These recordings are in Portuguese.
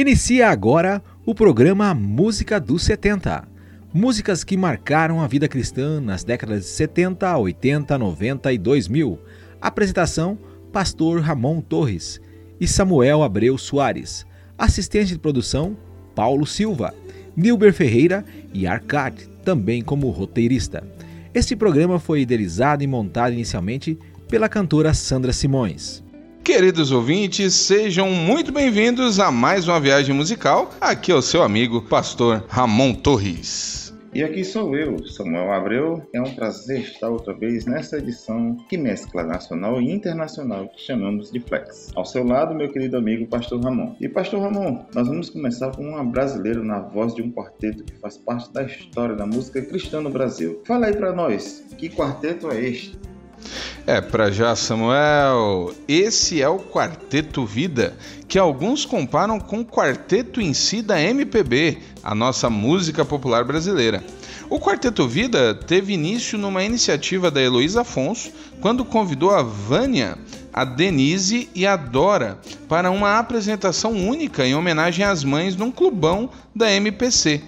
Inicia agora o programa Música dos 70. Músicas que marcaram a vida cristã nas décadas de 70, 80, 90 e 2000. Apresentação: Pastor Ramon Torres e Samuel Abreu Soares. Assistente de produção: Paulo Silva, Nilber Ferreira e Arcade, também como roteirista. Este programa foi idealizado e montado inicialmente pela cantora Sandra Simões. Queridos ouvintes, sejam muito bem-vindos a mais uma viagem musical. Aqui é o seu amigo, pastor Ramon Torres. E aqui sou eu, Samuel Abreu. É um prazer estar outra vez nessa edição que mescla nacional e internacional que chamamos de Flex. Ao seu lado, meu querido amigo Pastor Ramon. E Pastor Ramon, nós vamos começar com uma brasileira na voz de um quarteto que faz parte da história da música cristã no Brasil. Fala aí para nós, que quarteto é este? É, para já, Samuel. Esse é o Quarteto Vida, que alguns comparam com o quarteto em si da MPB, a nossa música popular brasileira. O Quarteto Vida teve início numa iniciativa da Heloísa Afonso, quando convidou a Vânia, a Denise e a Dora para uma apresentação única em homenagem às mães num clubão da MPC.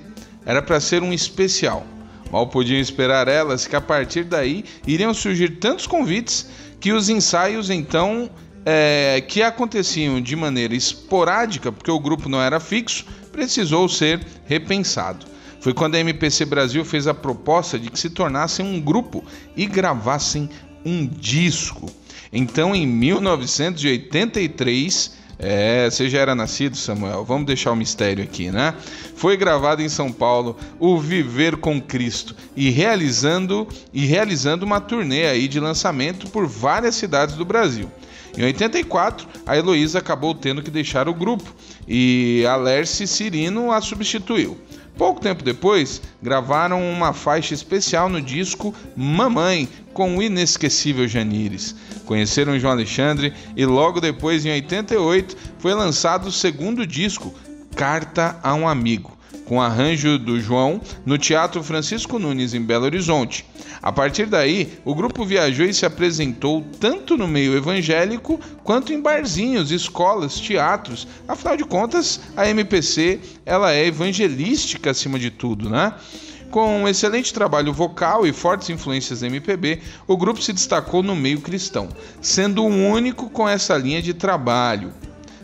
Era para ser um especial. Mal podiam esperar elas que a partir daí iriam surgir tantos convites que os ensaios então é, que aconteciam de maneira esporádica, porque o grupo não era fixo, precisou ser repensado. Foi quando a MPC Brasil fez a proposta de que se tornassem um grupo e gravassem um disco. Então, em 1983, é, você já era nascido, Samuel. Vamos deixar o mistério aqui, né? Foi gravado em São Paulo o Viver com Cristo e realizando e realizando uma turnê aí de lançamento por várias cidades do Brasil. Em 84, a Heloísa acabou tendo que deixar o grupo e a Lerce Cirino a substituiu. Pouco tempo depois, gravaram uma faixa especial no disco Mamãe, com o inesquecível Janires. Conheceram João Alexandre e logo depois, em 88, foi lançado o segundo disco, Carta a um Amigo com arranjo do João, no Teatro Francisco Nunes, em Belo Horizonte. A partir daí, o grupo viajou e se apresentou tanto no meio evangélico quanto em barzinhos, escolas, teatros. Afinal de contas, a MPC ela é evangelística acima de tudo, né? Com um excelente trabalho vocal e fortes influências da MPB, o grupo se destacou no meio cristão, sendo o único com essa linha de trabalho.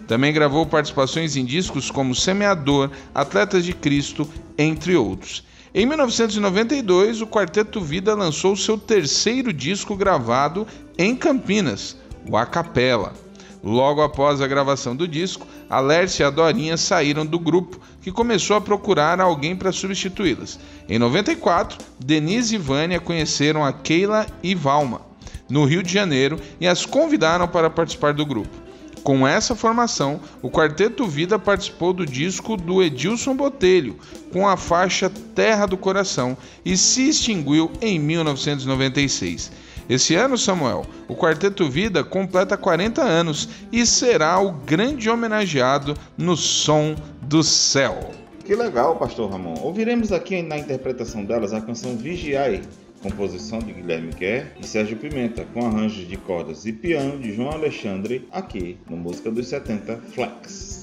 Também gravou participações em discos como Semeador, Atletas de Cristo, entre outros. Em 1992, o Quarteto Vida lançou seu terceiro disco gravado em Campinas, o A Capela. Logo após a gravação do disco, a e a Dorinha saíram do grupo, que começou a procurar alguém para substituí-las. Em 94, Denise e Vânia conheceram a Keila e Valma, no Rio de Janeiro, e as convidaram para participar do grupo. Com essa formação, o Quarteto Vida participou do disco do Edilson Botelho, com a faixa Terra do Coração, e se extinguiu em 1996. Esse ano, Samuel, o Quarteto Vida completa 40 anos e será o grande homenageado no Som do Céu. Que legal, Pastor Ramon. Ouviremos aqui na interpretação delas a canção Vigiai, composição de Guilherme Kerr e Sérgio Pimenta, com arranjos de cordas e piano de João Alexandre, aqui no Música dos 70 Flex.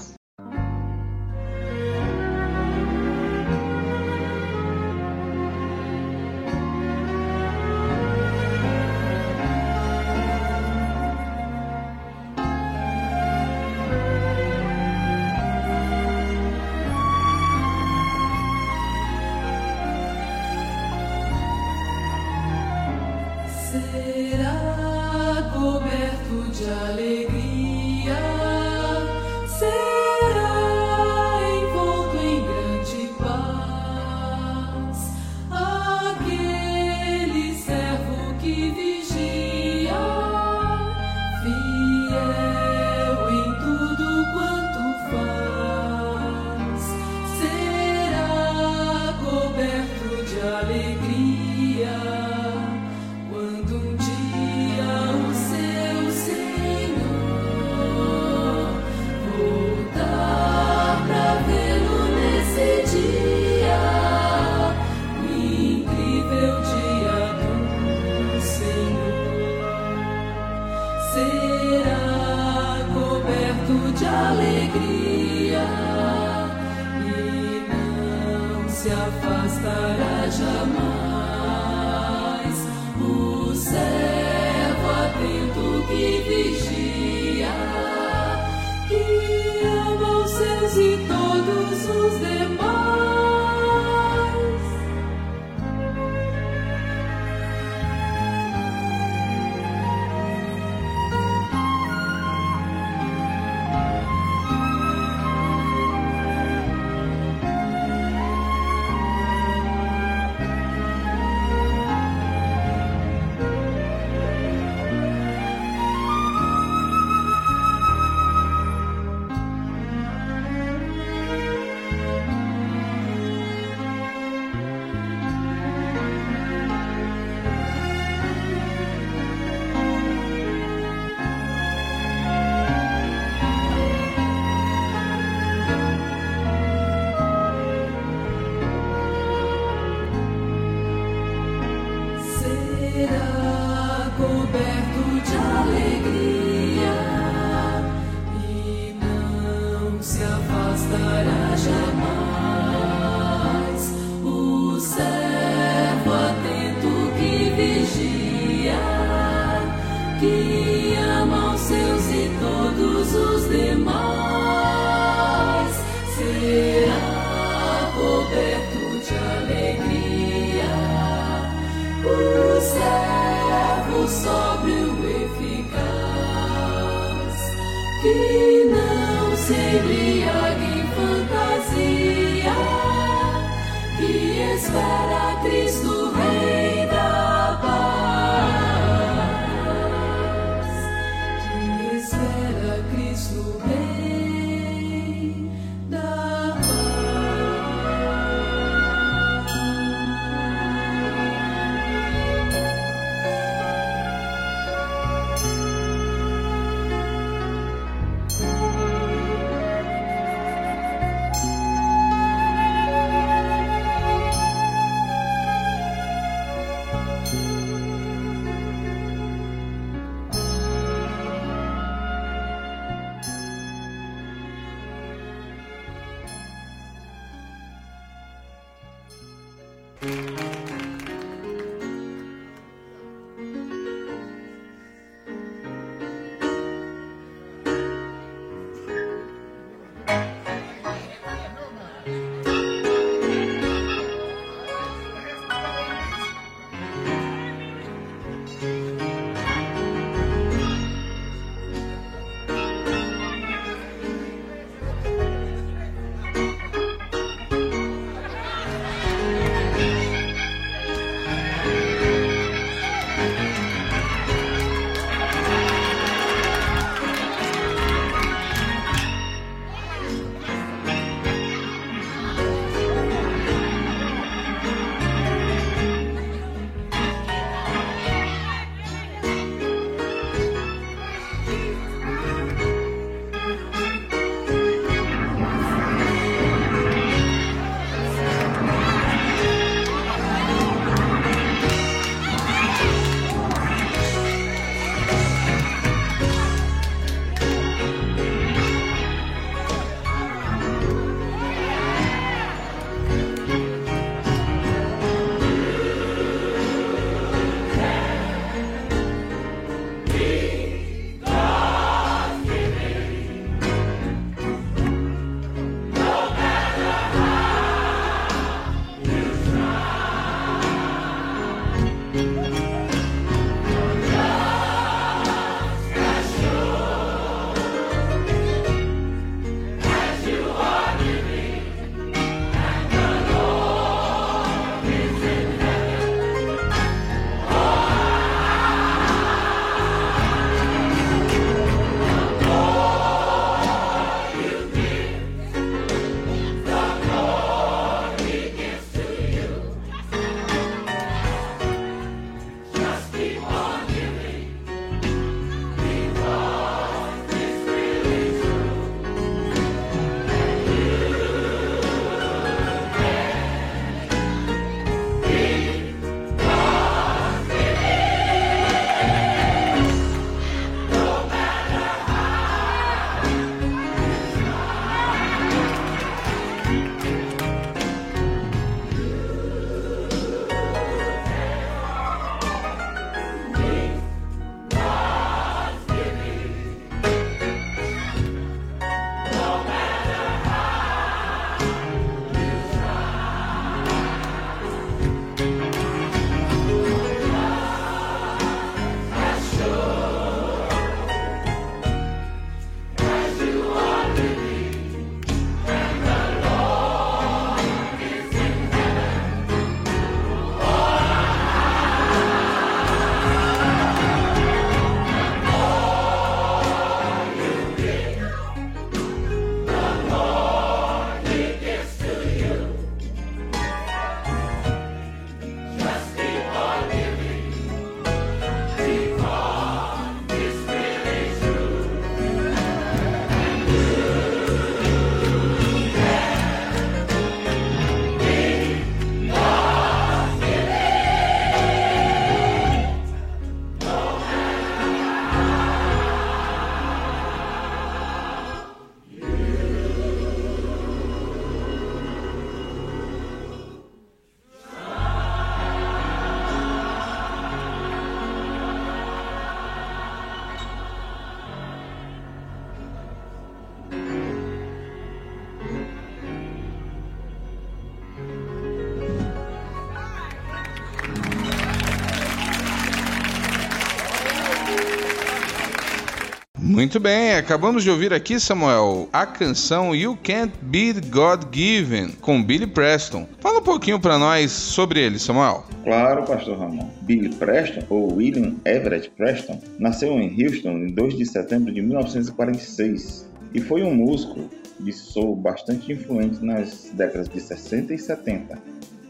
Muito bem, acabamos de ouvir aqui, Samuel, a canção You Can't Beat God Given, com Billy Preston. Fala um pouquinho para nós sobre ele, Samuel. Claro, pastor Ramon. Billy Preston, ou William Everett Preston, nasceu em Houston em 2 de setembro de 1946 e foi um músico de soul bastante influente nas décadas de 60 e 70,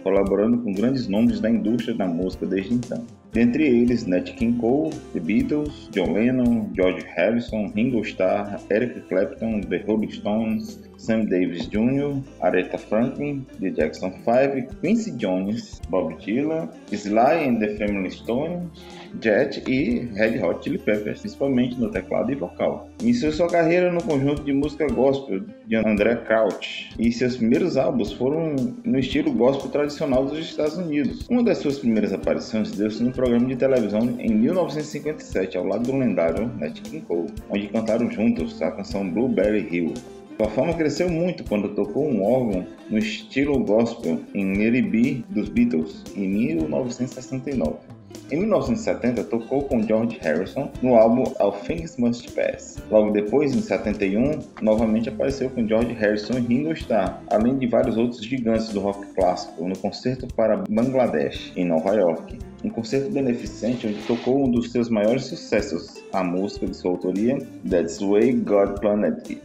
colaborando com grandes nomes da indústria da música desde então. Dentre eles, Nat King Cole, The Beatles, John Lennon, George Harrison, Ringo Starr, Eric Clapton, The Rolling Stones, Sam Davis Jr., Aretha Franklin, The Jackson 5, Quincy Jones, Bob Dylan, Sly and the Family Stone, Jet e Red Hot Chili Peppers, principalmente no teclado e vocal. Iniciou sua carreira no conjunto de música gospel de André Crouch e seus primeiros álbuns foram no estilo gospel tradicional dos Estados Unidos. Uma das suas primeiras aparições deu-se no programa de televisão em 1957 ao lado do lendário Nat King Cole, onde cantaram juntos a canção Blueberry Hill. Sua fama cresceu muito quando tocou um órgão no estilo gospel em Neribee dos Beatles em 1969. Em 1970, tocou com George Harrison no álbum All Things Must Pass. Logo depois, em 71, novamente apareceu com George Harrison e Ringo Starr, além de vários outros gigantes do rock clássico, no concerto para Bangladesh, em Nova York um concerto beneficente onde tocou um dos seus maiores sucessos, a música de sua autoria, That's Way God.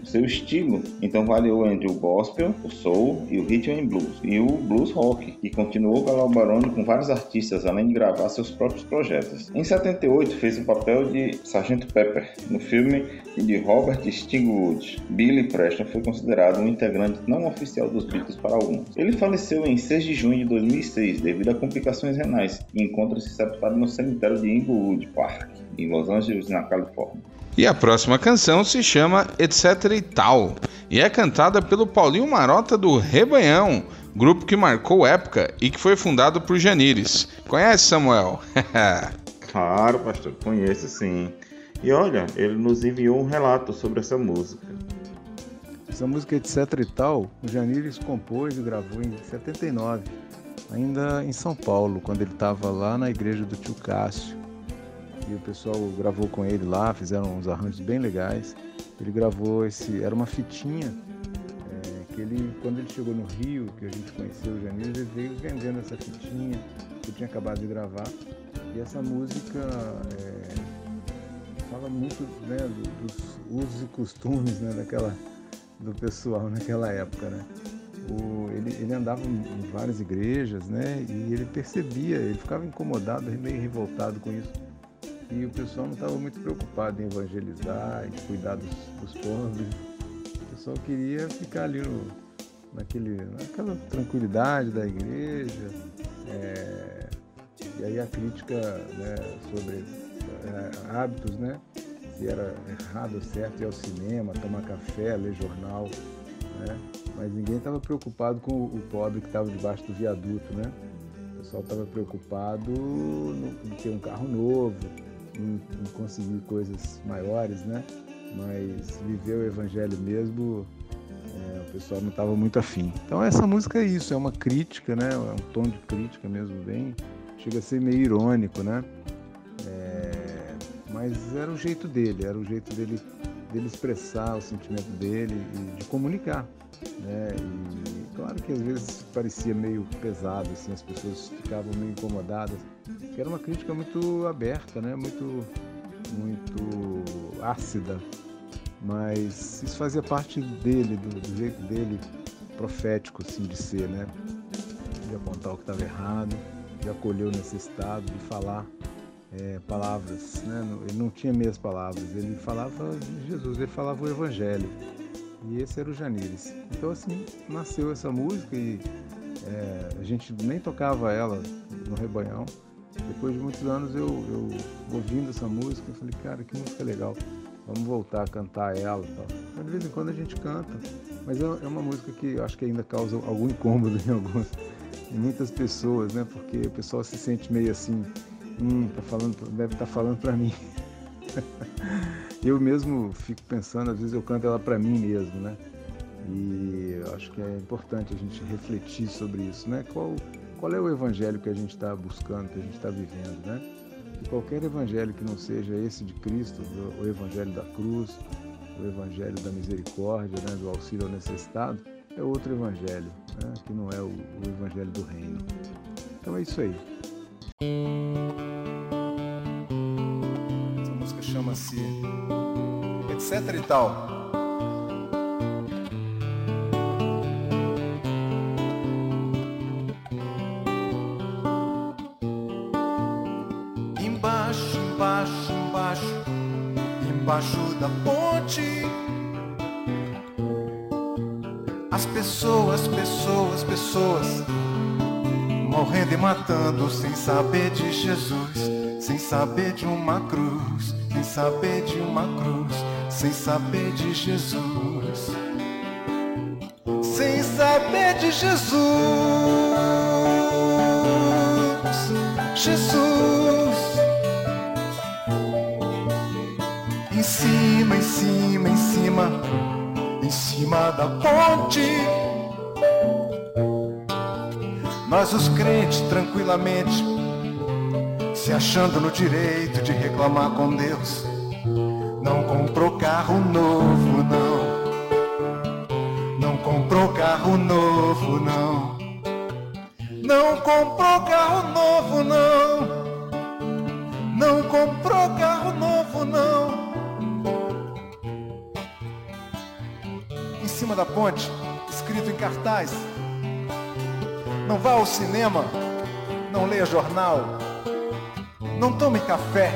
O seu estilo então variou entre o gospel, o soul e o rhythm and blues, e o blues rock, e continuou colaborando com vários artistas, além de gravar seus próprios projetos. Em 78 fez o papel de Sargento Pepper no filme de Robert Stigwood. Billy Preston foi considerado um integrante não oficial dos Beatles para alguns. Ele faleceu em 6 de junho de 2006 devido a complicações renais e encontra-se sepultado no cemitério de Inglewood Park, em Los Angeles, na Califórnia. E a próxima canção se chama Etc e Tal e é cantada pelo Paulinho Marota do Rebanhão, grupo que marcou época e que foi fundado por Janires. Conhece Samuel? claro, pastor, conheço sim. E olha, ele nos enviou um relato sobre essa música. Essa música Etc e Tal, o Janires compôs e gravou em 79 ainda em São Paulo, quando ele estava lá na igreja do tio Cássio. E o pessoal gravou com ele lá, fizeram uns arranjos bem legais. Ele gravou esse, era uma fitinha é, que ele, quando ele chegou no Rio, que a gente conheceu o Janir, ele veio vendendo essa fitinha que eu tinha acabado de gravar. E essa música é, fala muito né, dos usos e costumes né, daquela, do pessoal naquela época, né? o, ele, ele andava em várias igrejas, né? E ele percebia, ele ficava incomodado, meio revoltado com isso. E o pessoal não estava muito preocupado em evangelizar, em cuidar dos, dos pobres. O pessoal queria ficar ali no, naquele, naquela tranquilidade da igreja. É, e aí a crítica né, sobre é, hábitos, né? Se era errado ou certo ir ao cinema, tomar café, ler jornal. Né? mas ninguém estava preocupado com o pobre que estava debaixo do viaduto, né? O pessoal estava preocupado em ter um carro novo, em, em, conseguir coisas maiores, né? Mas viver o evangelho mesmo, é, o pessoal não estava muito afim. Então essa música é isso, é uma crítica, né? É um tom de crítica mesmo, bem, chega a ser meio irônico, né? É, mas era o jeito dele, era o jeito dele, dele expressar o sentimento dele e de comunicar. Né? E claro que às vezes parecia meio pesado, assim, as pessoas ficavam meio incomodadas, que era uma crítica muito aberta, né? muito, muito ácida, mas isso fazia parte dele, do, do jeito dele profético assim, de ser, né? de apontar o que estava errado, de acolher o necessitado, de falar é, palavras. Né? Ele não tinha meias palavras, ele falava de Jesus, ele falava o Evangelho. E esse era o Janires. Então assim nasceu essa música e é, a gente nem tocava ela no rebanhão. Depois de muitos anos eu, eu ouvindo essa música, eu falei, cara, que música legal. Vamos voltar a cantar ela e tal. Mas de vez em quando a gente canta. Mas é, é uma música que eu acho que ainda causa algum incômodo em algumas, em muitas pessoas, né? Porque o pessoal se sente meio assim, hum, tá falando, deve estar tá falando para mim. eu mesmo fico pensando, às vezes eu canto ela para mim mesmo, né? E acho que é importante a gente refletir sobre isso, né? Qual, qual é o evangelho que a gente está buscando, que a gente está vivendo, né? E qualquer evangelho que não seja esse de Cristo, o evangelho da cruz, o evangelho da misericórdia, né, do auxílio ao necessitado, é outro evangelho, né, que não é o, o evangelho do reino. Então é isso aí. Chama-se Etc e tal. embaixo da ponte. As pessoas, pessoas, pessoas morrendo e matando sem saber de Jesus, sem saber de uma cruz, sem saber de uma cruz, sem saber de Jesus, sem saber de Jesus, Jesus. cima, em cima, em cima, em cima da ponte. Nós os crentes tranquilamente se achando no direito de reclamar com Deus. Não comprou carro novo, não. Não comprou carro novo, não. Não comprou carro novo, não. Não comprou carro novo, não. cima da ponte, escrito em cartaz. Não vá ao cinema, não leia jornal, não tome café,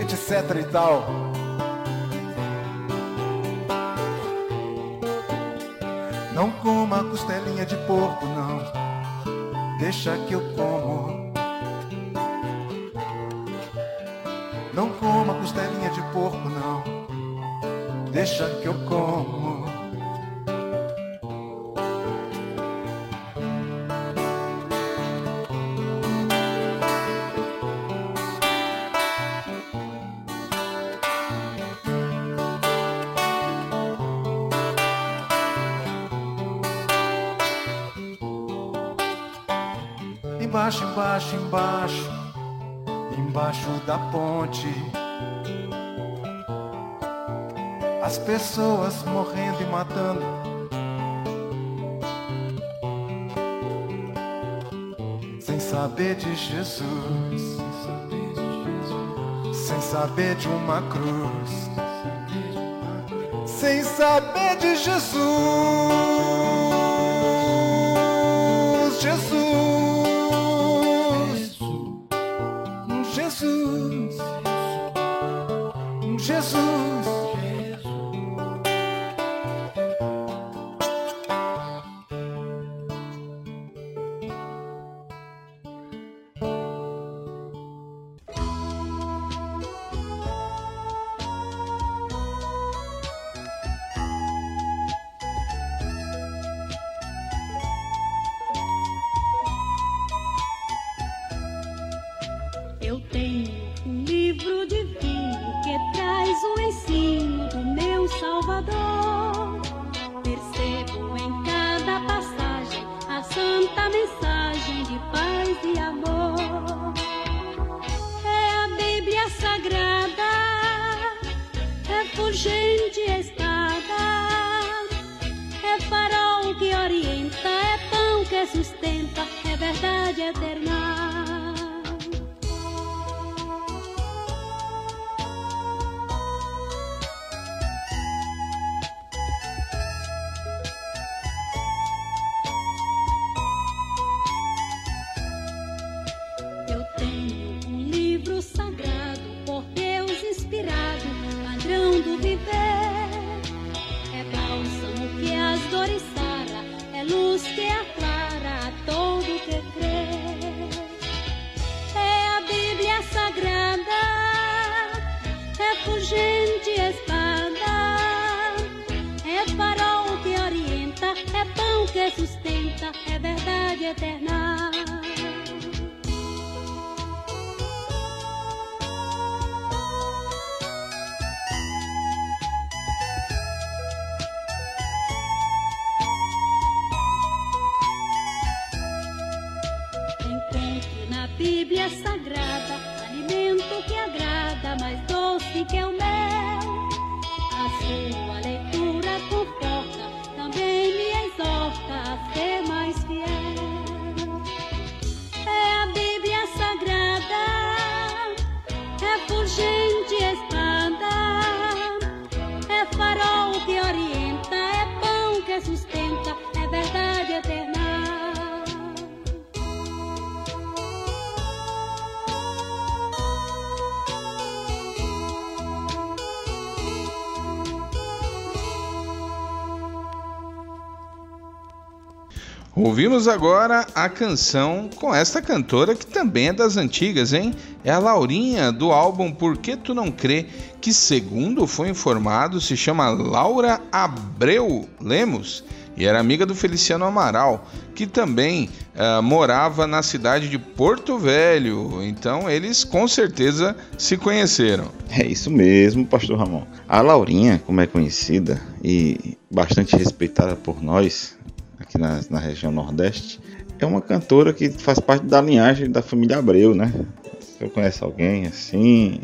etc e tal. Não coma costelinha de porco, não. Deixa que eu como. Não coma costelinha de porco, não. Deixa que eu como. Embaixo, embaixo, embaixo, embaixo da ponte. As pessoas morrendo e matando. Sem saber de Jesus, sem saber de uma cruz, sem saber de Jesus. sustenta, es verdad y eterna. Ouvimos agora a canção com esta cantora que também é das antigas, hein? É a Laurinha do álbum Por que Tu Não Crê, que segundo foi informado se chama Laura Abreu Lemos e era amiga do Feliciano Amaral, que também uh, morava na cidade de Porto Velho. Então eles com certeza se conheceram. É isso mesmo, Pastor Ramon. A Laurinha, como é conhecida e bastante respeitada por nós, aqui na, na região Nordeste, é uma cantora que faz parte da linhagem da família Abreu, né? Se eu conheço alguém assim.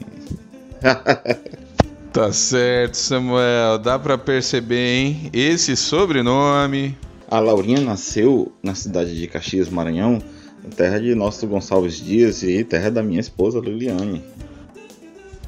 tá certo, Samuel. Dá para perceber, hein? Esse sobrenome. A Laurinha nasceu na cidade de Caxias, Maranhão, terra de nosso Gonçalves Dias e terra da minha esposa Liliane.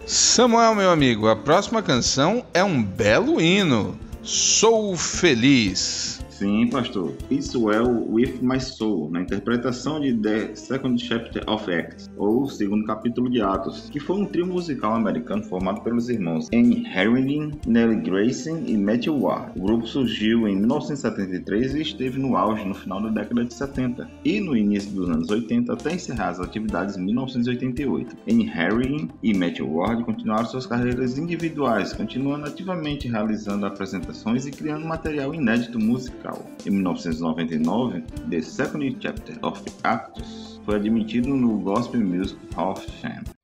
Samuel, meu amigo, a próxima canção é um belo hino. Sou feliz. Sim, pastor. It's Well With My Soul, na interpretação de The Second Chapter of Acts, ou Segundo Capítulo de Atos, que foi um trio musical americano formado pelos irmãos Anne Harrington, Nellie Grayson e Matthew Ward. O grupo surgiu em 1973 e esteve no auge no final da década de 70 e no início dos anos 80 até encerrar as atividades em 1988. Anne Harrington e Matthew Ward continuaram suas carreiras individuais, continuando ativamente realizando apresentações e criando material inédito musical musical. Em 1999, The Second Chapter of Acts foi admitido no Gospel Music Hall of Fame.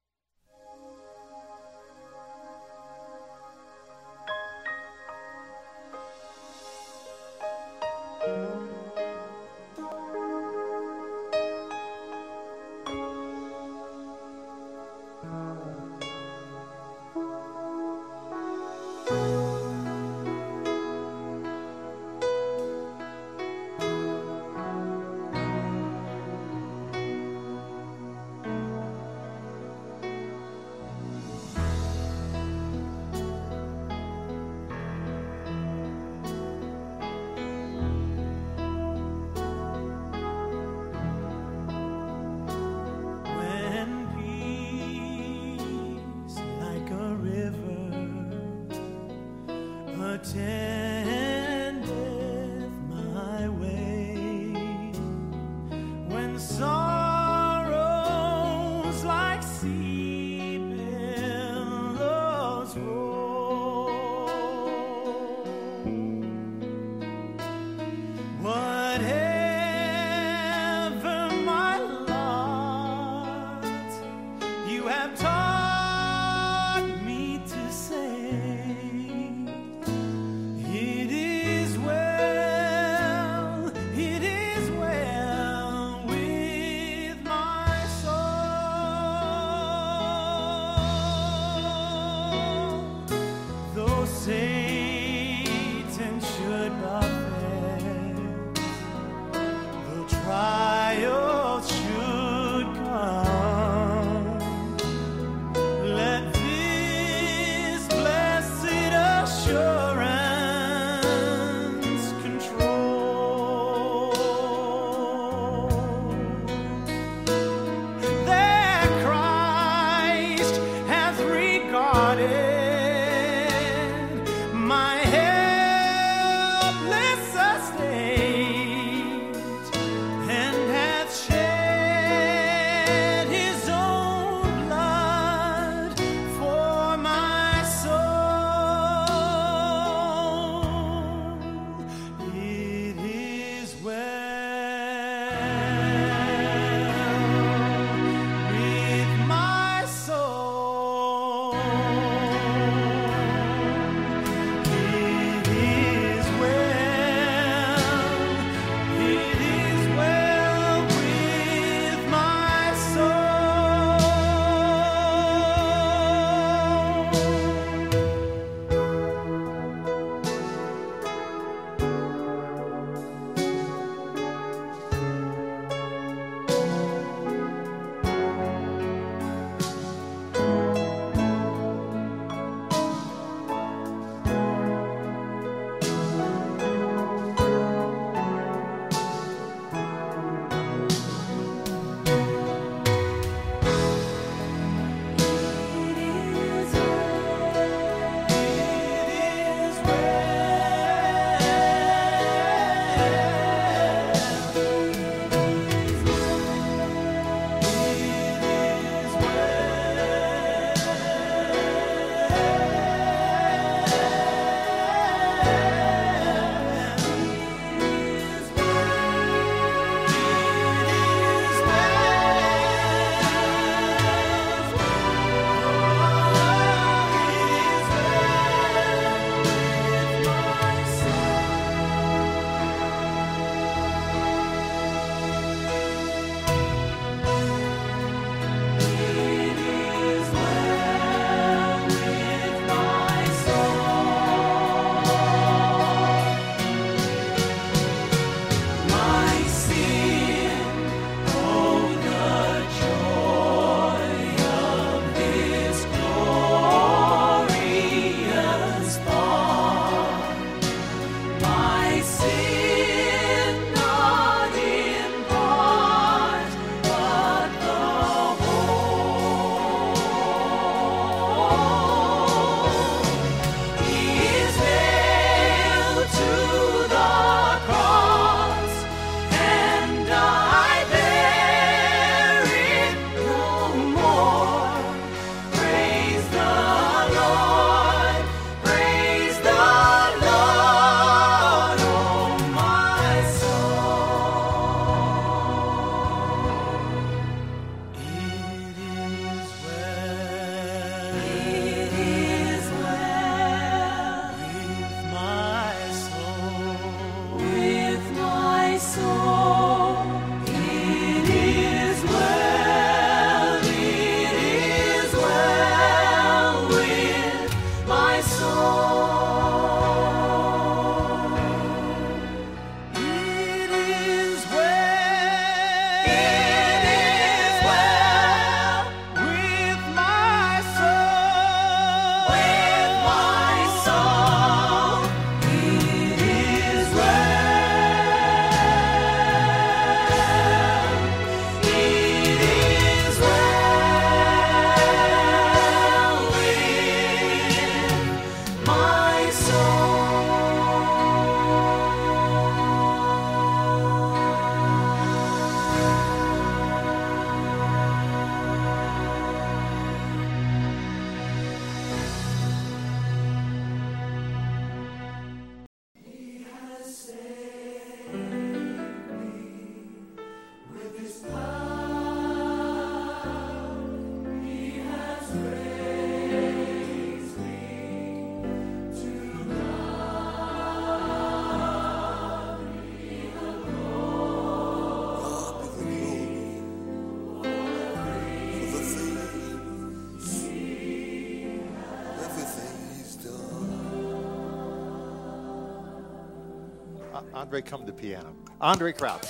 Andre, come to piano. Andre Crouch.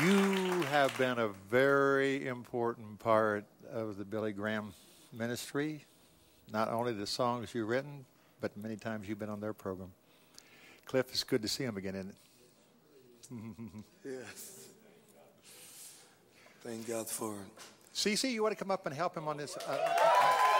You have been a very important part of the Billy Graham ministry. Not only the songs you've written, but many times you've been on their program. Cliff, it's good to see him again, isn't it? Yes. Thank God for it. Cece, you want to come up and help him on this? Uh,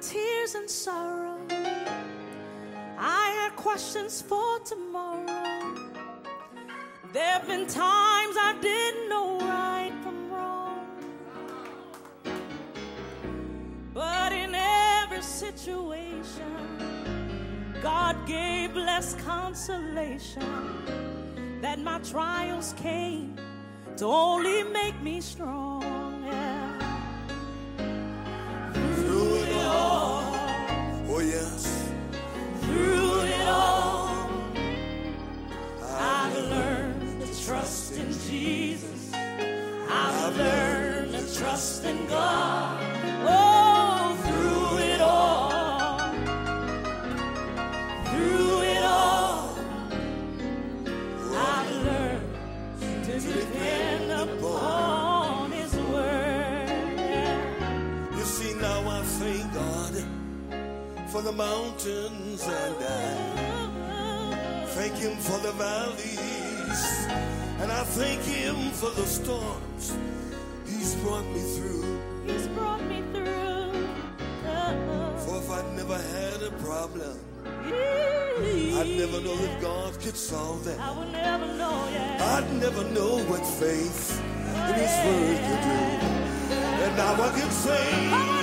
tears and sorrow. I had questions for tomorrow. There have been times I didn't know right from wrong. But in every situation, God gave blessed consolation that my trials came to only make me strong. Trust in God. Oh, through it all, through it all, I've learned to depend upon His word. You see, now I thank God for the mountains and I thank Him for the valleys and I thank Him for the storms brought me through. He's brought me through. For if I'd never had a problem, I'd I'd never know that God could solve that. I would never know, yeah. I'd never know what faith in His oh, Word could do. And now I can say,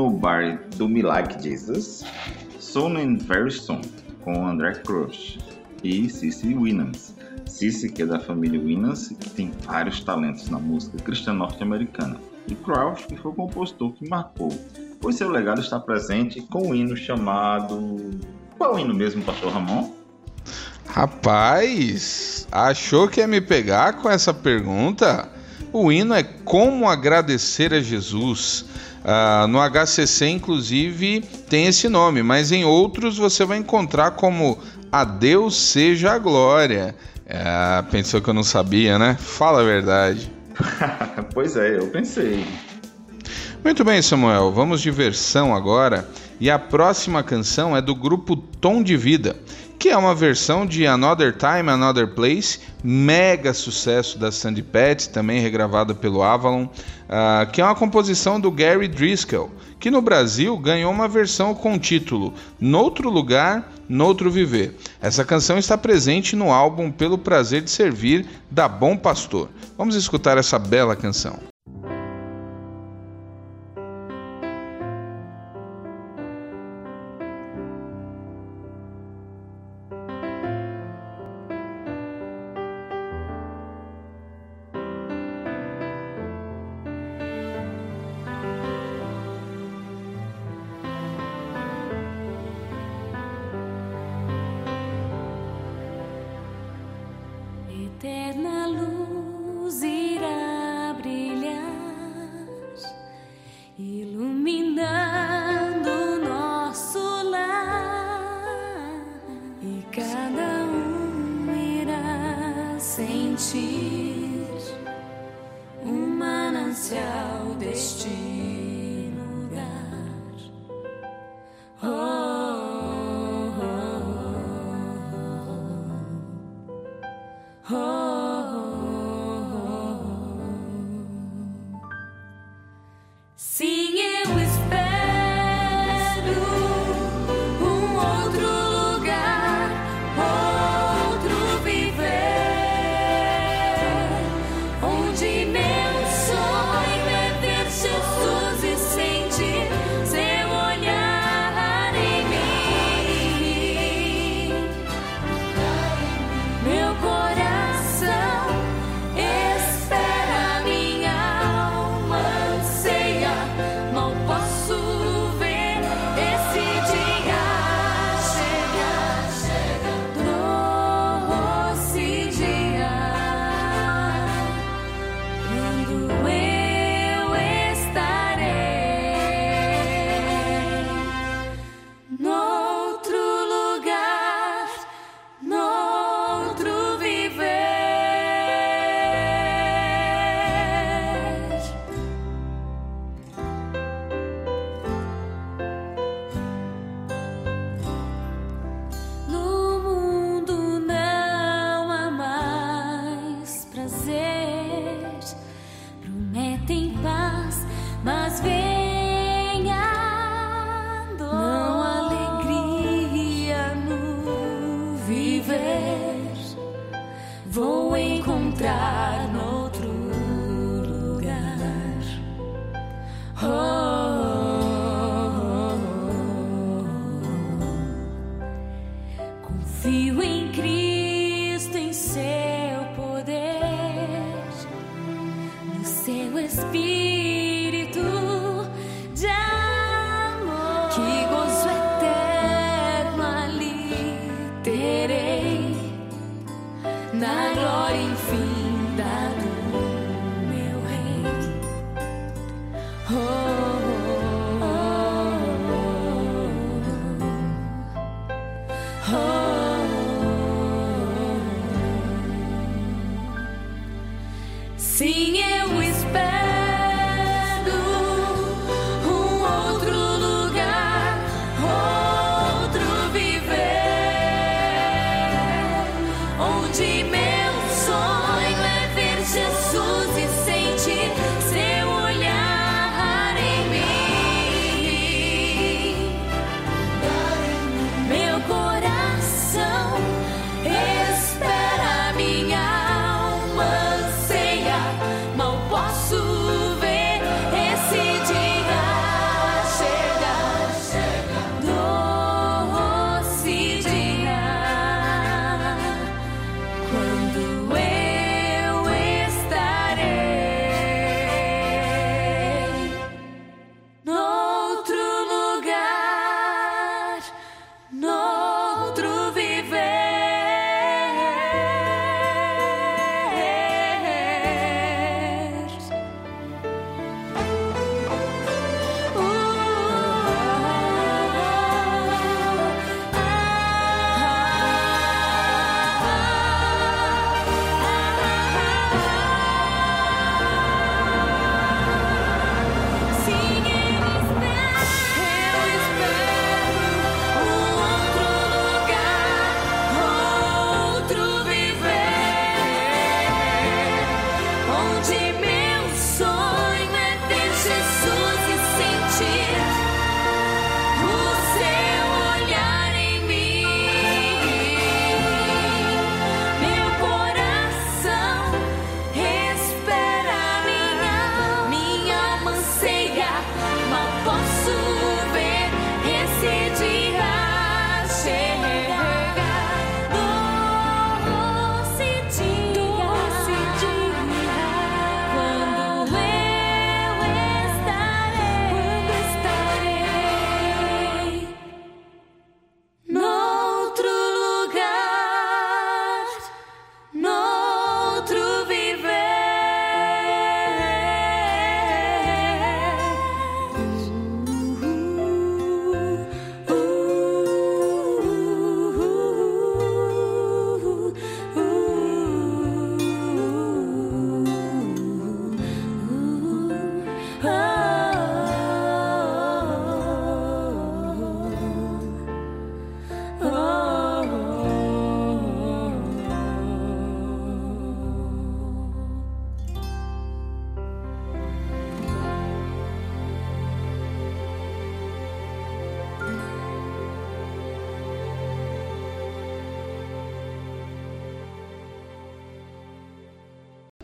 Nobody Do Me Like Jesus, Soon and Very Soon, com André Crush e Cici Winans. Cici, que é da família Winans, que tem vários talentos na música cristã norte-americana, e Crouch, que foi o compositor que marcou, pois seu legado está presente com o hino chamado... Qual hino mesmo, Pastor Ramon? Rapaz, achou que ia me pegar com essa pergunta? O hino é Como Agradecer a Jesus. Ah, no HCC, inclusive, tem esse nome, mas em outros você vai encontrar como A Deus Seja a Glória. Ah, pensou que eu não sabia, né? Fala a verdade. pois é, eu pensei. Muito bem, Samuel, vamos de versão agora. E a próxima canção é do grupo Tom de Vida, que é uma versão de Another Time, Another Place, mega sucesso da Sandy Patty, também regravada pelo Avalon, ah, que é uma composição do Gary Driscoll, que no Brasil ganhou uma versão com o título Noutro Lugar, Noutro Viver. Essa canção está presente no álbum Pelo Prazer de Servir, da Bom Pastor. Vamos escutar essa bela canção. Iluminando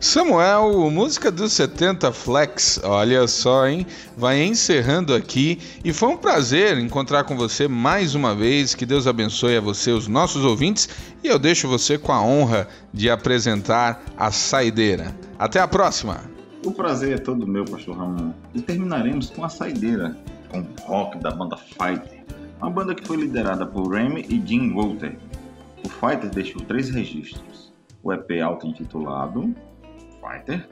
Samuel, música dos 70 Flex, olha só, hein? Vai encerrando aqui e foi um prazer encontrar com você mais uma vez. Que Deus abençoe a você, os nossos ouvintes, e eu deixo você com a honra de apresentar a saideira. Até a próxima! O prazer é todo meu, pastor Ramon. E terminaremos com a saideira, com rock da banda Fighter, uma banda que foi liderada por Remy e Jim Walter. O Fighter deixou três registros: o EP auto-intitulado Fighter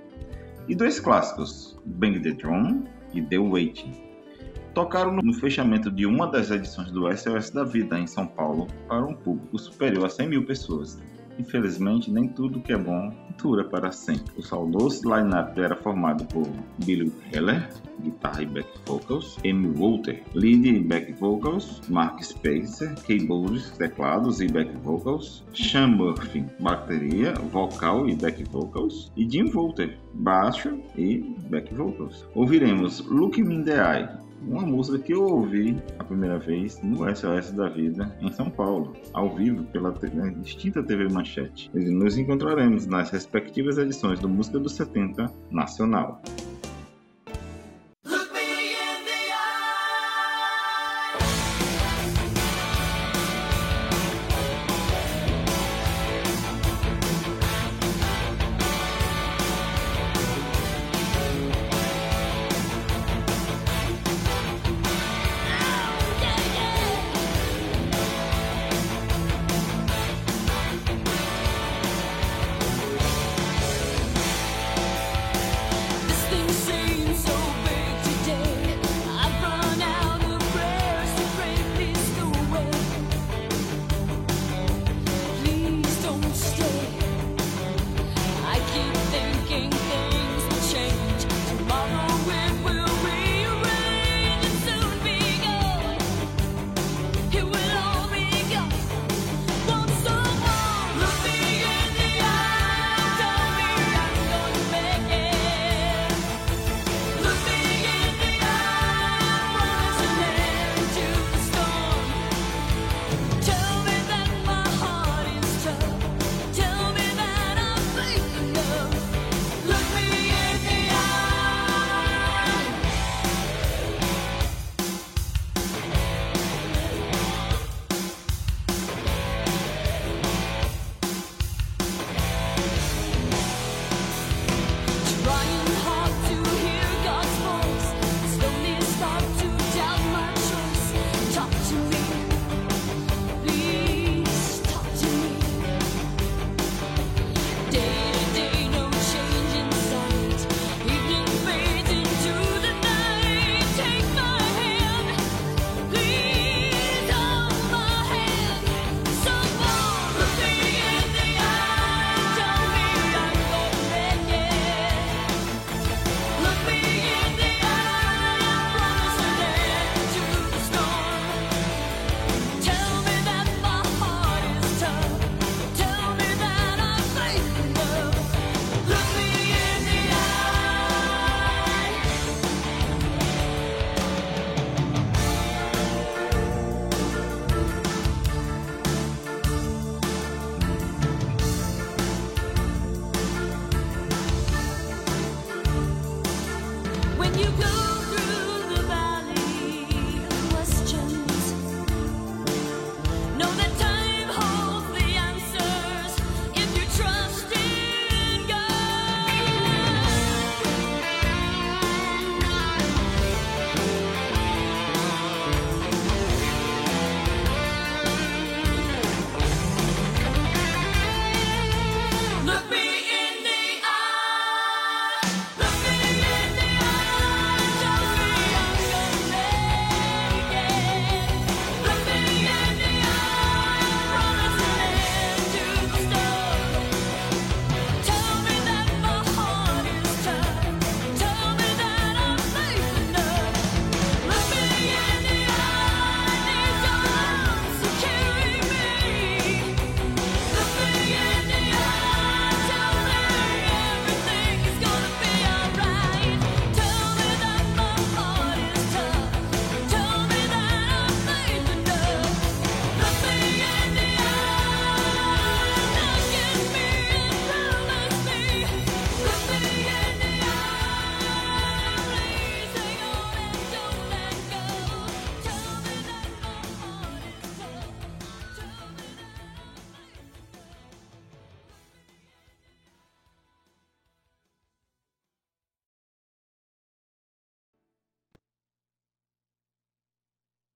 e dois clássicos, Bang the Drum e The Waiting. Tocaram no fechamento de uma das edições do SOS da Vida em São Paulo para um público superior a 100 mil pessoas. Infelizmente, nem tudo que é bom dura para sempre. O saudoso line-up era formado por Billy Heller, guitarra e back vocals, Amy Walter, lead e back vocals, Mark Spacer, keyboards, teclados e back vocals, Sean Murphy, bateria, vocal e back vocals, e Jim Walter, baixo e back vocals. Ouviremos Look Me in the Eye, uma música que eu ouvi a primeira vez no SOS da Vida em São Paulo, ao vivo pela distinta TV Manchete. Nos encontraremos nas respectivas edições do Música dos 70 Nacional.